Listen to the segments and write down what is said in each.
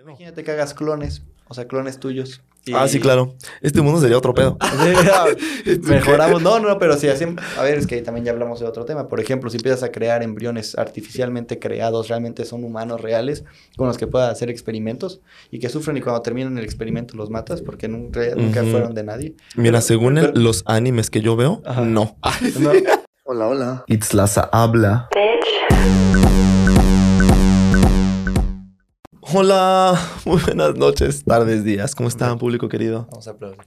Imagínate que hagas clones, o sea, clones tuyos. y- Ah, sí, claro. Este mundo sería otro pedo. Mejoramos. No, no, pero si hacemos. A ver, es que también ya hablamos de otro tema. Por ejemplo, si empiezas a crear embriones artificialmente creados, realmente son humanos reales con los que puedas hacer experimentos y que sufren y cuando terminan el experimento los matas porque nunca, fueron de nadie. Mira, según el- los animes que yo veo, Ajá. no. No, Hola, hola. Itzlaza habla. Hola, muy buenas noches, tardes, días. ¿Cómo están, público querido? Vamos a aplaudir.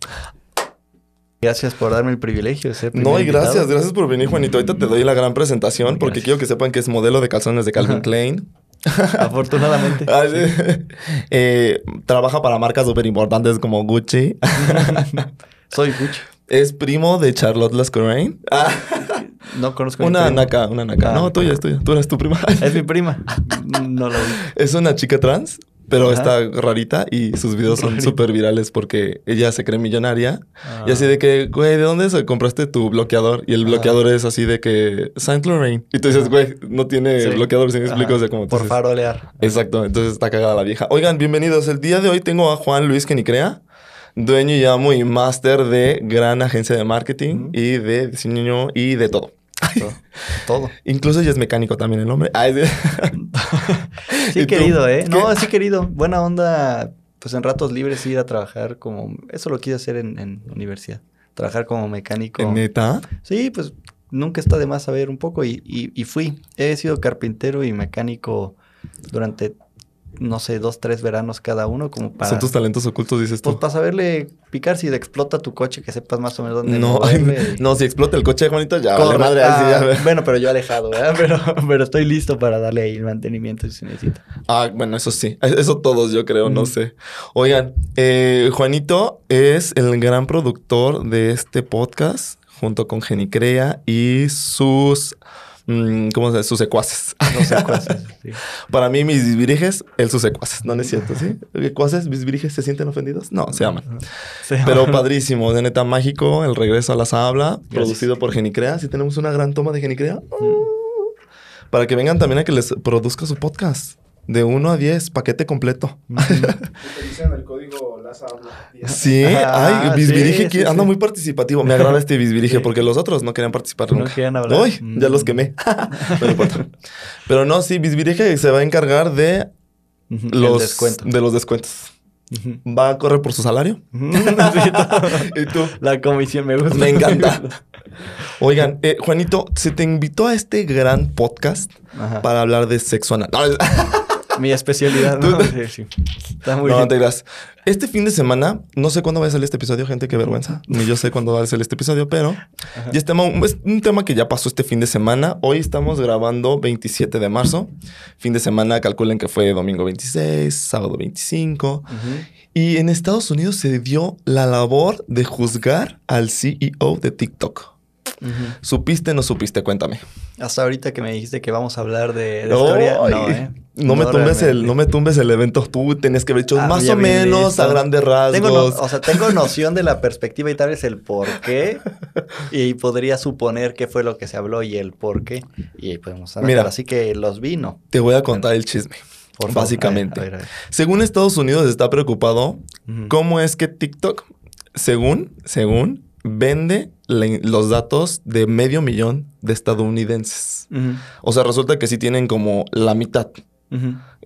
Gracias por darme el privilegio de ser No, y gracias, invitado. gracias por venir, Juanito. Ahorita te doy la gran presentación porque Gracias. quiero que sepan que es modelo de calzones de Calvin. Klein. Afortunadamente. Ah. Eh, trabaja para marcas súper importantes como Gucci. Soy Gucci. Es primo de Charlotte Lascurain. Ah, No conozco una naca, una naca. Ah, no, tuya, es tuya. Tú eres tu prima. Es mi prima. No lo vi. Es una chica trans, pero Ajá. está rarita y sus videos son súper virales porque ella se cree millonaria. Ah. Y así de que, güey, ¿de dónde se compraste tu bloqueador? Y el Ajá. bloqueador es así de que Saint Laurent. Y tú dices, güey, no tiene Sí. bloqueador, si me explico? O sea, como Por farolear. Exacto, entonces está cagada la vieja. Oigan, bienvenidos. El día de hoy tengo a Juan Luis que ni crea, dueño y amo y máster de gran agencia de marketing y de diseño y de todo. Todo. Todo. Incluso ella es mecánico también el hombre. Ay, sí. Sí, querido, ¿eh? No, sí, querido. Buena onda, pues en ratos libres ir a trabajar como... Eso lo quise hacer en, en universidad. Trabajar como mecánico. ¿Neta? Sí, pues nunca está de más saber un poco y, y, y fui. He sido carpintero y mecánico durante, no sé, dos, tres veranos cada uno como para... Son tus talentos ocultos, dices Pues tú. para saberle picar si explota tu coche, que sepas más o menos dónde No, ay, no, si explota el coche, Juanito, ya vale Corre- madre. ahí sí, ya ah, bueno, pero yo alejado, ¿verdad? Pero, pero estoy listo para darle ahí el mantenimiento si se necesita. Ah, bueno, eso sí. Eso todos, yo creo, no sé. Oigan, eh, Juanito es el gran productor de este podcast, junto con Genicrea y sus. Mm, ¿Cómo se dice? Sus secuaces. Sí. Para mí, mis bisbiriges, él sus secuaces. No, no es cierto, ¿sí? ¿Secuaces, bisbiriges se sienten ofendidos? No, se aman. Sí. Pero padrísimo, de neta mágico, el regreso a la habla, producido por Genicrea. Si tenemos una gran toma de Genicrea. Para que vengan también a que les produzca su podcast. De 1 a 10, paquete completo. Utilicen el código Sí, Ah, ay, Bisbirige sí, anda sí. muy participativo. Me agrada este Bisbirige Sí. porque los otros no querían participar No nunca. querían hablar. Uy, ya Mm. los quemé. no importa. Pero no, sí, Bisbirige se va a encargar de los, de los descuentos. Va a correr por su salario. ¿Y tú? La comisión me gusta. Me encanta. Oigan, eh, Juanito, se te invitó a este gran podcast Ajá. para hablar de sexo anal. Mi especialidad, ¿no? Tú- Sí, sí. Está muy no, bien. te creas. Este fin de semana, no sé cuándo va a salir este episodio, gente, qué vergüenza. Ni yo sé cuándo va a salir este episodio, pero ya es, tema- es un tema que ya pasó este fin de semana. Hoy estamos grabando 27 de marzo. Fin de semana, calculen que fue domingo 26, sábado 25. Ujú. Y en Estados Unidos se dio la labor de juzgar al CEO de TikTok. ¿Supiste o no supiste? Cuéntame. Hasta ahorita que me dijiste que vamos a hablar de, de Ay, historia, no, ¿eh? No, me tumbes el, no me tumbes el evento. Tú tenías que haber hecho Ah, más o menos a grandes rasgos. Tengo, no- o sea, tengo noción de la perspectiva y tal vez el por qué. y podría suponer qué fue lo que se habló y el por qué. Y ahí podemos hablar. Mira. Así que los vino. Te voy a contar el chisme. Por. Básicamente. A ver, a ver, a Según Estados Unidos está preocupado cómo es que TikTok, según, según, vende los datos de medio millón de estadounidenses. O sea, resulta que sí tienen como la mitad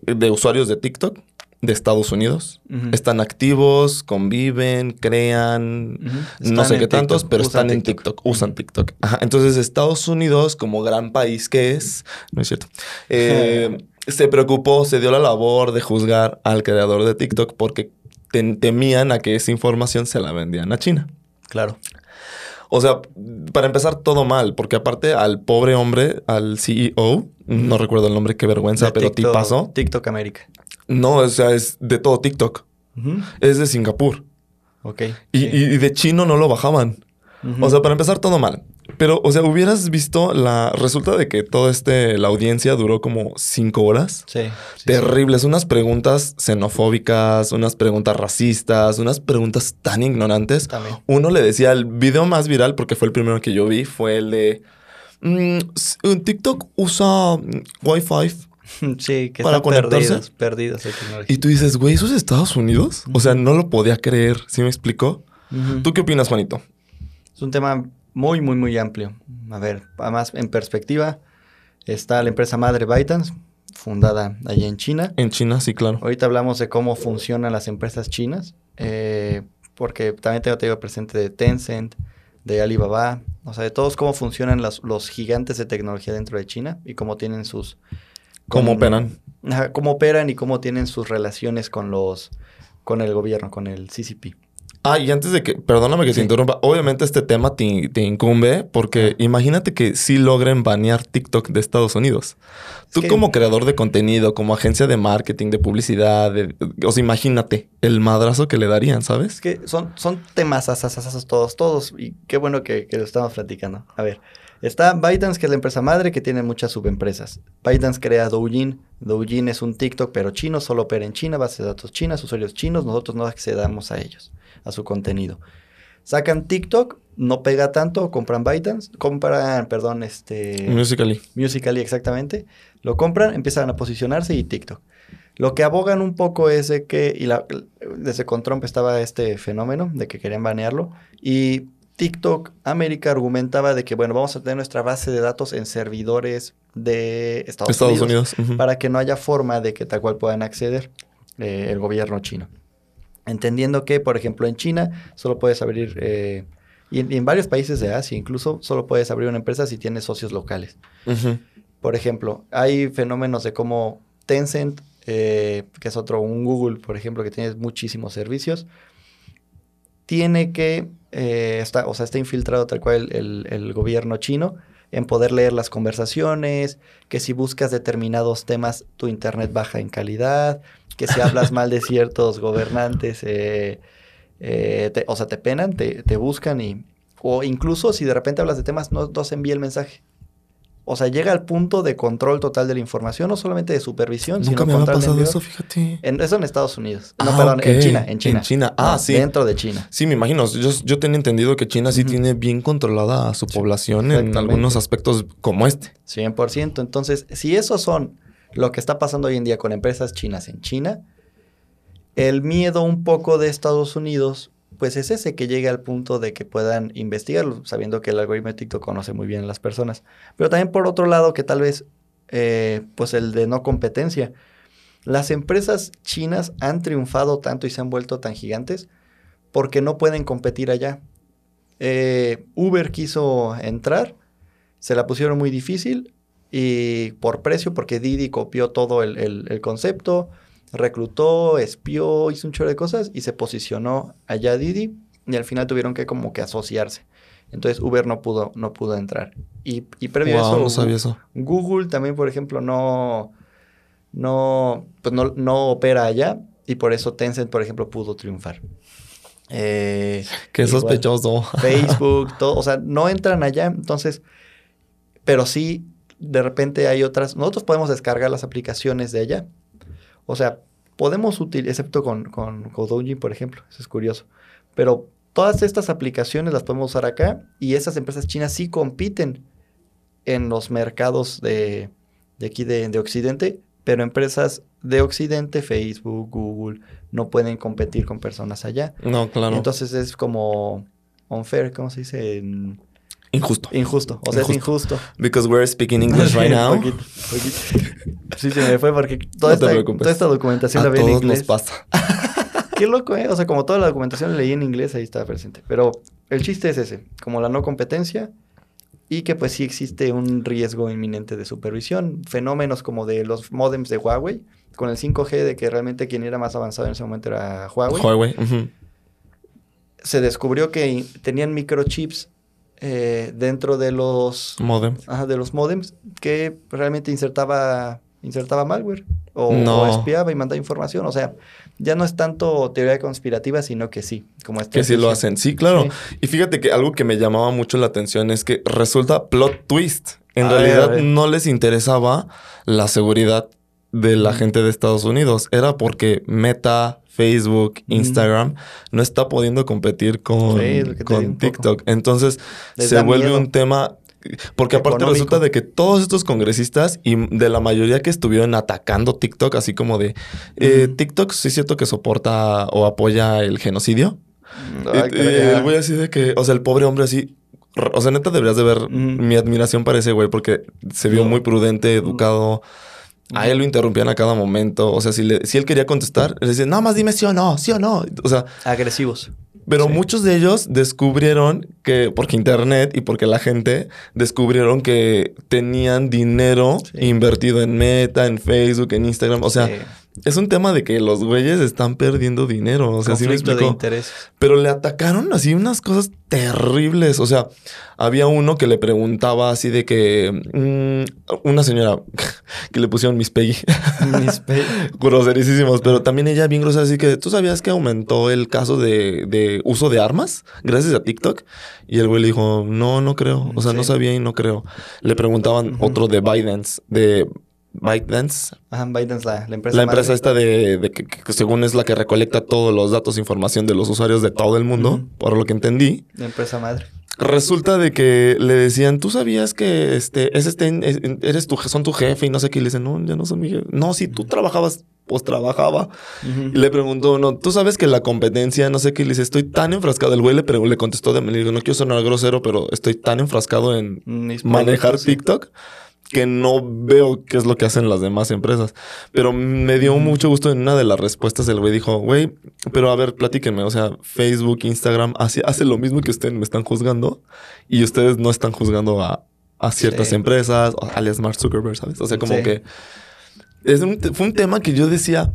de usuarios de TikTok de Estados Unidos. Están activos, conviven, crean, no sé qué tantos, TikTok, pero usan están en TikTok, usan TikTok. Ajá, Entonces, Estados Unidos, como gran país que es, no es cierto, eh, se preocupó, se dio la labor de juzgar al creador de TikTok porque tem- temían a que esa información se la vendían a China. Claro. O sea, para empezar, todo mal, porque aparte al pobre hombre, al CEO, no recuerdo el nombre, qué vergüenza, De pero TikTok- pasó. TikTok América. No, o sea, es de todo TikTok. Es de Singapur. Ok. Y, sí. y- de chino no lo bajaban. O sea, para empezar, todo mal. Pero, o sea, hubieras visto la. Resulta de que toda este. La audiencia duró como cinco horas. Sí. sí, sí. Terribles, unas preguntas xenofóbicas, unas preguntas racistas, unas preguntas tan ignorantes. También. Uno le decía, el video más viral, porque fue el primero que yo vi, fue el de mm, TikTok usa mm, Wi-Fi Sí, que Para están conectarse. perdidos, perdidos de tecnología. Y tú dices, güey, ¿eso es Estados Unidos? O sea, no lo podía creer. ¿Sí me explicó? ¿Tú qué opinas, Juanito? Es un tema muy, muy, muy amplio. A ver, además, en perspectiva, está la empresa madre ByteDance, fundada allí en China. En China, sí, claro. Ahorita hablamos de cómo funcionan las empresas chinas, eh, porque también tengo, tengo presente de Tencent, de Alibaba, o sea, de todos cómo funcionan las- los gigantes de tecnología dentro de China y cómo tienen sus... ¿Cómo con- operan? Ajá, cómo operan y cómo tienen sus relaciones con los... con el gobierno, con el CCP. Ah, y antes de que, perdóname que Sí. te interrumpa, obviamente este tema te, te incumbe porque imagínate que sí logren banear TikTok de Estados Unidos. Tú que- como creador de contenido, como agencia de marketing, de publicidad, de- o sea, imagínate el madrazo que le darían, Es ¿sabes? que son, son temas asasasas todos, todos, y qué bueno que, que lo estamos platicando. A ver, está ByteDance, que es la empresa madre, que tiene muchas subempresas. ByteDance crea Douyin. Douyin es un TikTok, pero chino, solo opera en China, base de datos chinas, usuarios chinos, nosotros no accedamos a ellos, a su contenido. Sacan TikTok, no pega tanto, compran ByteDance, compran, perdón, este... Musically. Musical.ly exactamente, lo compran, empiezan a posicionarse y TikTok. Lo que abogan un poco es de que, y la- desde con Trump estaba este fenómeno de que querían banearlo, y TikTok América argumentaba de que, bueno, vamos a tener nuestra base de datos en servidores de Estados, Estados Unidos, para que no haya forma de que tal cual puedan acceder eh, el gobierno chino. Entendiendo que, por ejemplo, en China solo puedes abrir, eh, y en- y en varios países de Asia incluso, solo puedes abrir una empresa si tienes socios locales. Por ejemplo, hay fenómenos de cómo Tencent, eh, que es otro, un Google, por ejemplo, que tiene muchísimos servicios, tiene que, eh, está, o sea, está infiltrado tal cual el, el gobierno chino en poder leer las conversaciones, que si buscas determinados temas, tu internet baja en calidad, que si hablas mal de ciertos gobernantes, eh, eh, te- o sea, te penan, te, te buscan y... O incluso si de repente hablas de temas, no, no se envía el mensaje. O sea, llega al punto de control total de la información, no solamente de supervisión, Nunca sino me control de pasado eso, fíjate. En, eso en Estados Unidos. No, Ah, perdón, en. China, en China. En China. Ah, No, sí. Dentro de China. Sí, me imagino. Yo, yo tenía entendido que China sí tiene bien controlada a su población en algunos aspectos como este. 100%. Entonces, si esos son lo que está pasando hoy en día con empresas chinas en China, el miedo un poco de Estados Unidos, pues es ese que llegue al punto de que puedan investigarlo, sabiendo que el algoritmo de TikTok conoce muy bien a las personas. Pero también por otro lado, que tal vez, eh, pues el de no competencia. Las empresas chinas han triunfado tanto y se han vuelto tan gigantes porque no pueden competir allá. Eh, Uber quiso entrar, se la pusieron muy difícil y por precio, porque Didi copió todo el, el- el concepto, reclutó, espió, hizo un chorro de cosas y se posicionó allá Didi y al final tuvieron que como que asociarse. Entonces Uber no pudo, no pudo entrar. Y, y previo a eso, no sabía eso. Google también, por ejemplo, no, no, pues no, no opera allá y por eso Tencent, por ejemplo, pudo triunfar. Eh, Qué igual sospechoso. Facebook, todo, o sea, no entran allá, entonces, pero sí, de repente hay otras, nosotros podemos descargar las aplicaciones de allá. O sea, podemos utilizar, excepto con, con, por ejemplo, eso es curioso, pero todas estas aplicaciones las podemos usar acá y esas empresas chinas sí compiten en los mercados de, de aquí de, de Occidente, pero empresas de Occidente, Facebook, Google, no pueden competir con personas allá. No, claro. Entonces es como unfair, ¿cómo se dice? En- Injusto. Injusto. O sea, es injusto. Because we're speaking English right now. Poquito, poquito. Sí, se me fue porque toda, No esta, toda esta documentación A la vi en todos nos inglés. pasa. Qué loco, ¿eh? O sea, como toda la documentación la leí en inglés, ahí estaba presente. Pero el chiste es ese, como la no competencia y que pues sí existe un riesgo inminente de supervisión. Fenómenos como de los modems de Huawei, con el 5G, de que realmente quien era más avanzado en ese momento era Huawei. Huawei. se descubrió que tenían microchips eh, dentro de los, Modem. ajá, de los modems que realmente insertaba, insertaba malware o, No. o espiaba y mandaba información. O sea, ya no es tanto teoría conspirativa, sino que sí, como Que sí lo hacen. Sí, claro. Sí. Y fíjate que algo que me llamaba mucho la atención es que resulta plot twist. En A ver, a realidad ver. no les interesaba la seguridad de la gente de Estados Unidos. Era porque Meta, Facebook. Instagram no está pudiendo competir con, Sí, con. TikTok. Entonces Les se vuelve miedo. un tema porque aparte Económico. resulta de que todos estos congresistas y de la mayoría que estuvieron atacando TikTok, así como de eh. TikTok sí es cierto que soporta o apoya el genocidio. Ay, Y- el ajá. güey así de que, o sea, el pobre hombre así, o sea, neta deberías de ver mi admiración para ese güey porque se vio muy prudente, educado. A él lo interrumpían a cada momento. O sea, si, le- si él quería contestar, le decían, nada más dime sí o no, sí o no. O sea, Agresivos. pero Sí. muchos de ellos descubrieron que, porque internet y porque la gente descubrieron que tenían dinero Sí. invertido en Meta, en Facebook, en Instagram. O sea, Sí. Es un tema de que los güeyes están perdiendo dinero. O sea, sí me de intereses. Pero le atacaron así unas cosas terribles. O sea, había uno que le preguntaba así de que mm, una señora que le pusieron Miss Peggy. Mis pe- Groserísimos, pero también ella bien grosera, así que tú sabías que aumentó el caso de, de uso de armas gracias a TikTok. Y el güey le dijo, no, no creo. O sea, no sabía y no creo. Le preguntaban otro de Bidens, de ByteDance, Ajá, es la, la empresa. la empresa esta de, de que, que según es la que recolecta todos los datos e información de los usuarios de todo el mundo, por lo que entendí. La empresa madre. Resulta de que le decían, ¿tú sabías que este, es este, es- eres tu, son tu jefe y no sé qué? Y le dicen, no, ya no son mi jefe. No, si tú trabajabas, pues trabajaba. Y le preguntó, no, ¿tú sabes que la competencia, no sé qué? Y le dice, estoy tan enfrascado. El güey le, le contestó, de, digo, no quiero sonar grosero, pero estoy tan enfrascado en manejar sí. Que no veo qué es lo que hacen las demás empresas. Pero me dio mucho gusto en una de las respuestas. El güey dijo, güey, pero a ver, platíquenme. O sea, Facebook, Instagram, hace, hace lo mismo que ustedes me están juzgando y ustedes no están juzgando a, a ciertas Sí. empresas, o alias Mark Zuckerberg, ¿sabes? O sea, como Sí. que es un fue un tema que yo decía,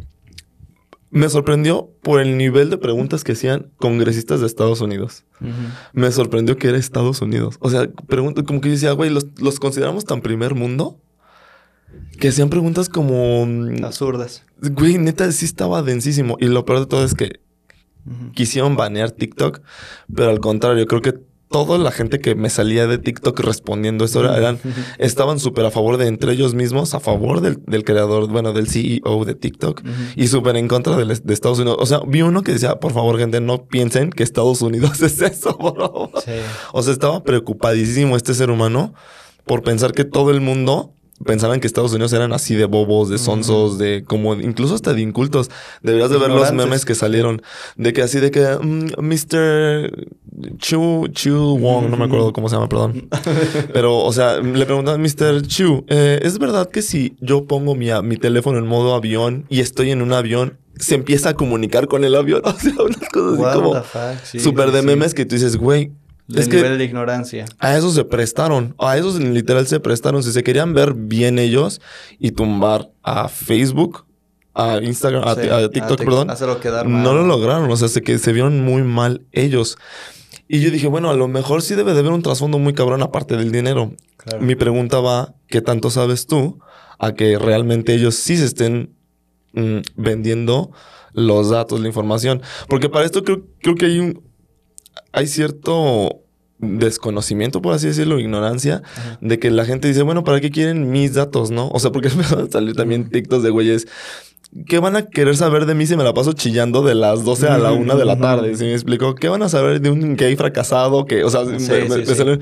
me sorprendió por el nivel de preguntas que hacían congresistas de Estados Unidos. Me sorprendió que era Estados Unidos. O sea, pregunto, como que yo decía, güey, los, los consideramos tan primer mundo que hacían preguntas como, mm, Absurdas. güey, neta, sí estaba densísimo. Y lo peor de todo es que quisieron banear TikTok, pero al contrario, creo que toda la gente que me salía de TikTok respondiendo eso era- eran, estaban súper a favor de entre ellos mismos, a favor del, del creador, bueno, del CEO de TikTok. Y súper en contra de, Estados Unidos. O sea, vi uno que decía, por favor, gente, no piensen que Estados Unidos es eso, bro. Sí. O sea, estaba preocupadísimo este ser humano por pensar que todo el mundo pensaban que Estados Unidos eran así de bobos, de sonsos, de como incluso hasta de incultos. Deberías de ver los memes que salieron de que así de que mm, Mr. Chu Chu Wong, no me acuerdo cómo se llama, perdón. Pero, o sea, le preguntan Mr. Chu, eh, ¿es verdad que si yo pongo mi, mi teléfono en modo avión y estoy en un avión, se empieza a comunicar con el avión? O sea, unas cosas What así como súper sí, de sí. memes que tú dices, güey, Es que nivel de ignorancia. a eso se prestaron. A eso literal se prestaron. Si se querían ver bien ellos y tumbar a Facebook, a Instagram, a, Sí, a TikTok, a perdón, hacerlo quedar mal. no lo lograron. O sea, se, que se vieron muy mal ellos. Y yo dije, bueno, a lo mejor sí debe de haber un trasfondo muy cabrón aparte del dinero. Claro. Mi pregunta va, ¿qué tanto sabes tú a que realmente ellos sí se estén mm, vendiendo los datos, la información? Porque para esto creo, creo que hay un hay cierto desconocimiento, por así decirlo, ignorancia, Ajá. de que la gente dice, bueno, ¿para qué quieren mis datos, no? O sea, porque me van a salir también TikToks de güeyes. ¿Qué van a querer saber de mí si me la paso chillando de las 12 a la 1 de la tarde? ¿Sí me explico? ¿Qué van a saber de un gay fracasado que, o sea, Sí, me- sí, me- me sí. salen-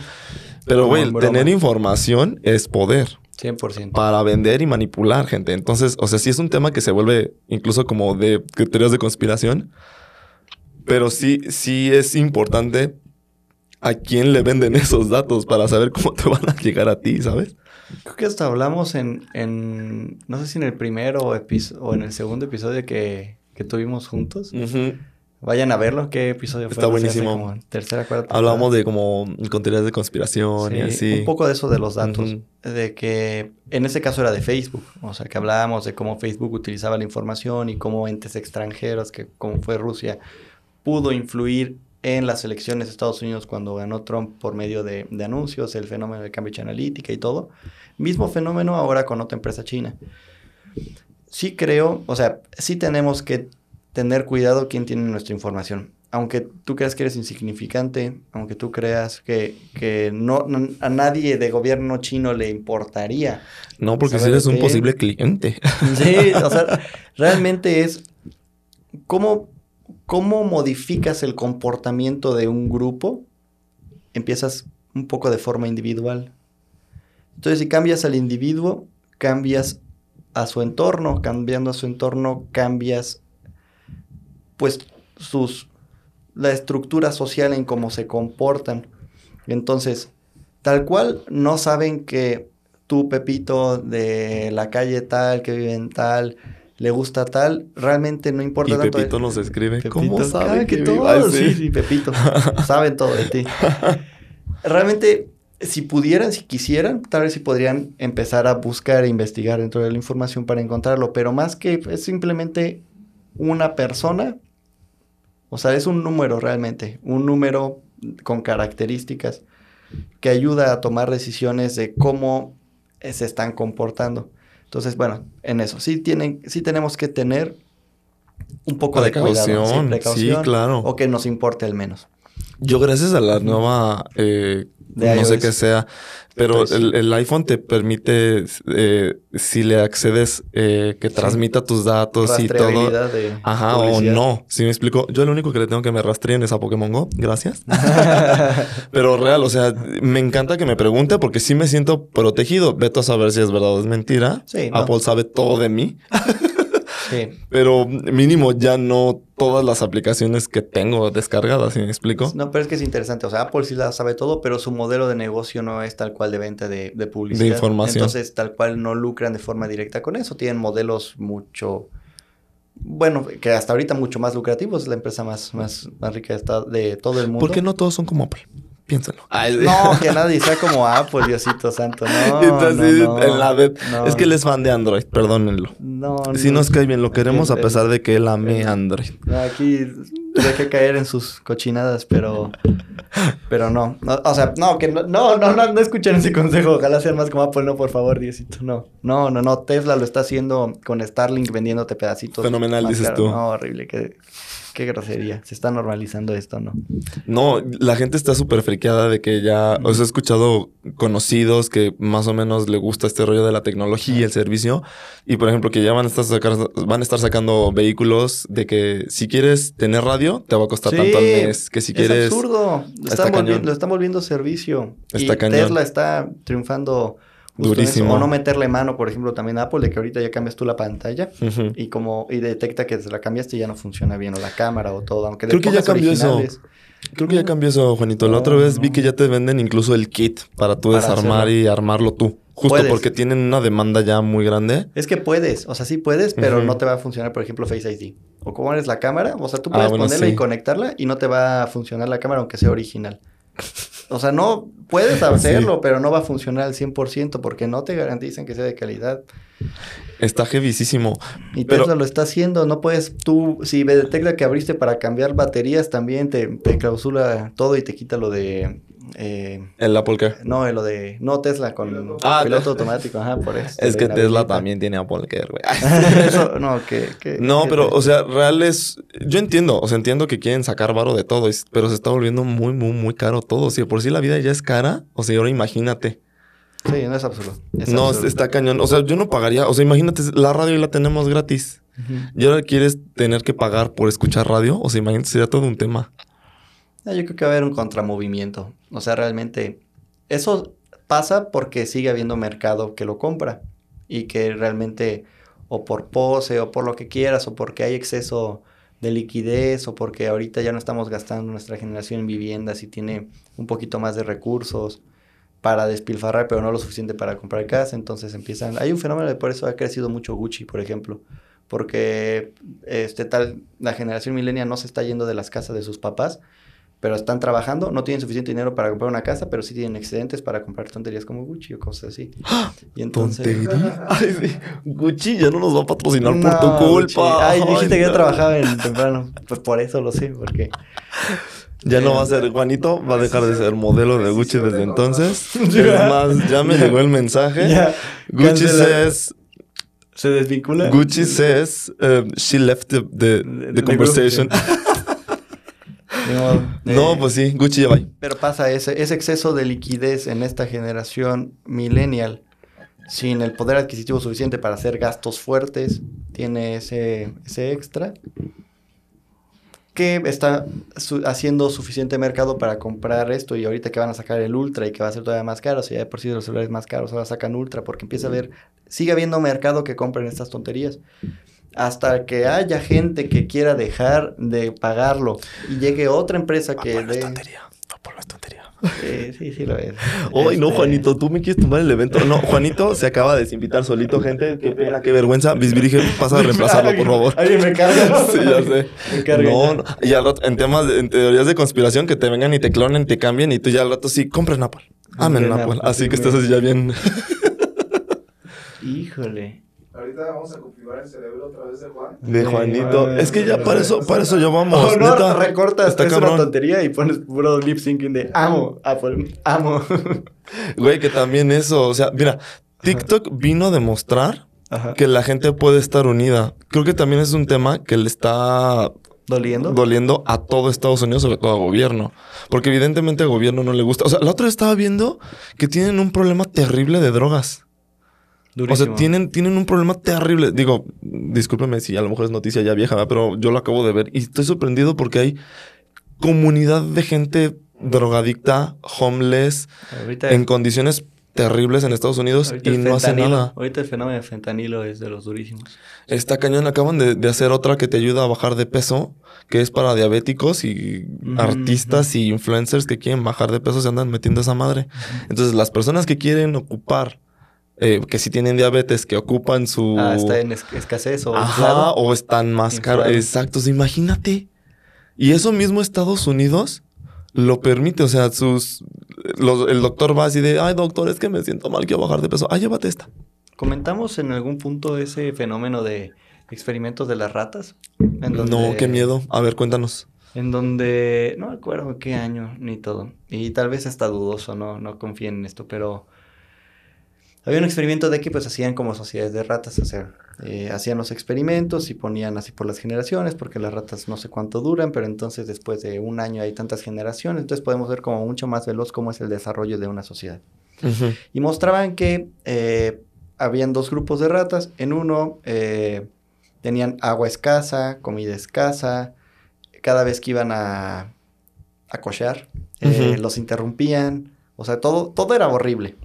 Pero, güey, tener información es poder 100%. para vender y manipular gente. Entonces, o sea, sí es un tema que se vuelve incluso como de teorías de conspiración. Pero sí, sí es importante a quién le venden esos datos para saber cómo te van a llegar a ti, ¿sabes? Creo que hasta hablamos en, en no sé si en el primero o en el segundo episodio que, que tuvimos juntos. Vayan a verlo, qué episodio fue. Está buenísimo. tercera, cuarta. Hablamos de como con teorías de conspiración y Sí, así. Un poco de eso de los datos. De que en ese caso era de Facebook. O sea, que hablábamos de cómo Facebook utilizaba la información y cómo entes extranjeros, que como fue Rusia, pudo influir en las elecciones de Estados Unidos cuando ganó Trump por medio de, de anuncios, el fenómeno de Cambridge Analytica y todo. Mismo fenómeno ahora con otra empresa china. Sí creo, o sea, sí tenemos que tener cuidado quién tiene nuestra información. Aunque tú creas que eres insignificante, aunque tú creas que, que no, no- a nadie de gobierno chino le importaría. No, porque si ¿Saber eres un posible cliente. Sí, o sea, realmente es cómo, cómo modificas el comportamiento de un grupo. Empiezas un poco de forma individual. Entonces, si cambias al individuo, cambias a su entorno, cambiando a su entorno, cambias pues sus la estructura social en cómo se comportan. Entonces, tal cual no saben que tú, Pepito, de la calle tal, que vive en tal, le gusta tal, realmente no importa y tanto. Pepito nos escribe. Pepito, ¿Cómo sabe que, que? Ay, sí. sí, Pepito. saben todo de ti. Realmente, si pudieran, si quisieran, tal vez sí podrían empezar a buscar e investigar dentro de la información para encontrarlo, pero más que es simplemente una persona, o sea, es un número realmente, un número con características que ayuda a tomar decisiones de cómo se están comportando. Entonces, bueno, en eso sí tienen, sí tenemos que tener un poco de cuidado, sí, Precaución, precaución, sí, claro. o que nos importe al menos. Yo gracias a la nueva, eh, De no sé qué sea, pero el, el iPhone te permite, eh, si le accedes, eh, que transmita tus datos y todo. De Ajá, o no. Si me explico, yo lo único que le tengo que me rastreen es a Pokémon Go. Gracias. Pero real, o sea, me encanta que me pregunte porque sí me siento protegido. Veto a saber si es verdad o es mentira. Sí, ¿no? Apple sabe todo de mí. Sí. Pero mínimo ya no todas las aplicaciones que tengo descargadas, ¿sí me explico? No, pero es que es interesante. O sea, Apple sí la sabe todo, pero su modelo de negocio no es tal cual de venta de, de publicidad. De información. Entonces, tal cual no lucran de forma directa con eso. Tienen modelos mucho. Bueno, que hasta ahorita mucho más lucrativos. Es la empresa más, más, más rica de, todo el mundo. ¿Por qué no todos son como Apple? Piénsalo. No, que nadie sea como Apple, Diosito Santo. No, Entonces, no, no, en la no. Es que él es fan de Android, perdónenlo. No, Si nos cae bien, lo queremos a El- pesar de que él ame el- Android. No, Aquí tuve que caer en sus cochinadas, pero pero no. No, O sea, no, que no, no, no, no, no escuchen ese consejo. Ojalá sean más como Apple, no, por favor, Diosito. No, no, no, no. Tesla lo está haciendo con Starlink vendiéndote pedacitos. Fenomenal, dices tú. No, horrible. Qué, qué grosería. Se está normalizando esto, ¿no? No, la gente está súper friqueada de que ya, os he escuchado conocidos que más o menos le gusta este rollo de la tecnología y el servicio. Y por ejemplo, que ya van a estar, sacar- van a estar sacando vehículos de que si quieres tener radio, te va a costar tanto al mes. Que si quieres. Es absurdo. Lo Está están, lo están volviendo servicio. Está y cañón. Tesla está triunfando. Durísimo. O no meterle mano, por ejemplo, también a Apple, de que ahorita ya cambias tú la pantalla. Y como y detecta que se la cambiaste y ya no funciona bien o la cámara o todo aunque Creo que ya cambió eso. Creo que ya cambió eso, Juanito. La otra vez vi que ya te venden incluso el kit para tú Para desarmar hacerlo. y armarlo tú. Justo Puedes. porque tienen una demanda ya muy grande. es que puedes o sea sí puedes pero no te va a funcionar por ejemplo Face ID o como eres la cámara o sea tú Ah, puedes bueno, ponerla sí. y conectarla y no te va a funcionar la cámara aunque sea original o sea no puedes hacerlo pero no va a funcionar al 100% porque no te garantizan que sea de calidad Está jevisísimo. y Pero- Tesla lo está haciendo no puedes tú si detecta que abriste para cambiar baterías también te, te clausula todo y te quita lo de eh, El Apple Care. No, lo de. No, Tesla con Ah, piloto automático, ajá, por eso. Es de que la Tesla habilita. también tiene Apple Care, güey. Eso, no, que. que- No, que- pero, o sea, real es. Yo entiendo, o sea, entiendo que quieren sacar varo de todo, pero se está volviendo muy, muy, muy caro todo. Si de por sí la vida ya es cara, o sea, ahora imagínate. Sí, no es absurdo. es no, absurdo. está cañón. O sea, yo no pagaría, o sea, imagínate, la radio la tenemos gratis. Ujú. Y ahora quieres tener que pagar por escuchar radio, o sea, imagínate, sería todo un tema. Ah, yo creo que va a haber un contramovimiento. O sea, realmente. Eso pasa porque sigue habiendo mercado que lo compra. Y que realmente, o por pose, o por lo que quieras, o porque hay exceso de liquidez, o porque ahorita ya no estamos gastando nuestra generación en viviendas y tiene un poquito más de recursos para despilfarrar, pero no lo suficiente para comprar casa. Entonces empiezan. Hay un fenómeno de por eso ha crecido mucho Gucci, por ejemplo. Porque este tal, la generación millennial no se está yendo de las casas de sus papás, pero están trabajando, no tienen suficiente dinero para comprar una casa, pero sí tienen excedentes para comprar tonterías como Gucci o cosas así. Y entonces. Tontería. Ay, sí. Gucci ya no nos va a patrocinar por tu Gucci. culpa. Ay, dijiste que no. yo trabajaba en temprano. Pues por eso lo sé, porque. Ya no va a ser Juanito, va a dejar de ser modelo de Gucci desde entonces. Es más, ya me llegó el mensaje. Gucci says, Se desvincula. Gucci says, um, she left the, the, The- the the conversation. No, Eh, pues sí, Gucci ya va. Pero pasa ese, ese exceso de liquidez en esta generación millennial, sin el poder adquisitivo suficiente para hacer gastos fuertes, tiene ese, ese extra que está su- haciendo suficiente mercado para comprar esto y ahorita que van a sacar el Ultra y que va a ser todavía más caro, si ya de por sí los celulares más caros ahora sacan Ultra porque empieza a haber, sigue habiendo mercado que compren estas tonterías. Hasta que haya gente que quiera dejar de pagarlo y llegue otra empresa que no dé... tontería. No es tontería. Sí, sí lo es. Ay, no, Este, Juanito, tú me quieres tomar el evento. No, Juanito se acaba de desinvitar solito, gente. Qué pena, qué vergüenza. Bisbirige, pasa a reemplazarlo, por favor. Alguien me carga. Sí, ya sé. Me carga. No, no. Y al rato, en temas, de- en teorías de conspiración, que te vengan y te clonen, te cambien y tú ya al rato sí, compren Apple. Amen Apple. Apple, Así sí, que estás así ya bien. Híjole. Ahorita vamos a configurar el cerebro otra vez de Juan. De Juanito. Es que ya para eso, para eso ya vamos. O no, neta. recortas, es una tontería y pones puro lip syncing de amo, Apple, amo. Güey, que también eso. O sea, mira, TikTok vino a demostrar Ajá. que la gente puede estar unida. Creo que también es un tema que le está ¿Doliendo? doliendo a todo Estados Unidos, sobre todo al gobierno. Porque evidentemente al gobierno no le gusta. O sea, la otra vez estaba viendo que tienen un problema terrible de drogas. O sea, tienen, tienen un problema terrible. Digo, discúlpeme si a lo mejor es noticia ya vieja, ¿verdad? pero yo lo acabo de ver y estoy sorprendido porque hay comunidad de gente drogadicta, homeless, Ahorita, en condiciones terribles en Estados Unidos ahorita y no hace nada. Ahorita el fenómeno de fentanilo es de los durísimos. Está cañón. Acaban de, de hacer otra que te ayuda a bajar de peso, que es para diabéticos y artistas y influencers que quieren bajar de peso se andan metiendo esa madre. Entonces, las personas que quieren ocupar, eh, que si tienen diabetes, que ocupan su... Ah, está en es- escasez o Ajá, inflado. o están más caros. Exacto, imagínate. Y eso mismo Estados Unidos lo permite. O sea, sus los- el doctor va así de, ay, doctor, es que me siento mal, quiero bajar de peso. Ah, llévate esta. ¿Comentamos en algún punto ese fenómeno de experimentos de las ratas? En No, qué miedo. A ver, cuéntanos. En donde, no me acuerdo qué año ni todo. Y tal vez hasta dudoso, no, no confíen en esto, pero había un experimento de que pues hacían como sociedades de ratas, sea, eh, hacían los experimentos y ponían así por las generaciones, porque las ratas no sé cuánto duran, pero entonces después de un año hay tantas generaciones, entonces podemos ver como mucho más veloz cómo es el desarrollo de una sociedad. Y mostraban que eh, habían dos grupos de ratas. En uno eh, tenían agua escasa, comida escasa. Cada vez que iban a, a cochear, eh, los interrumpían. O sea, todo, todo era horrible.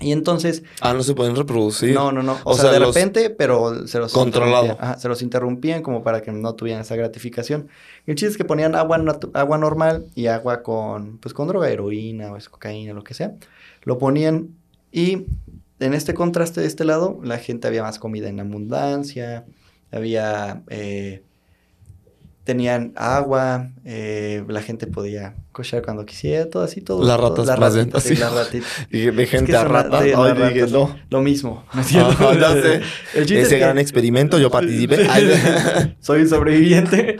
Y entonces, Ah, no se pueden reproducir. no, no, no. O, O sea, sea, de los- repente, pero se los Controlado. Ajá, se los interrumpían como para que no tuvieran esa gratificación. Y el chiste es que ponían agua, agua normal y agua con, pues, con droga, heroína o es cocaína, lo que sea. Lo ponían y en este contraste de este lado, la gente había más comida en abundancia, había... eh, tenían agua, eh, la gente podía cochear cuando quisiera, todo así, todo. Las ratas bien, ratitas, sí, así. las ratitas. Y de gente que a la- sí, dije, no. Lo mismo. Ajá, ya sé. El chiste Ese es que gran experimento yo participé. Soy un sobreviviente.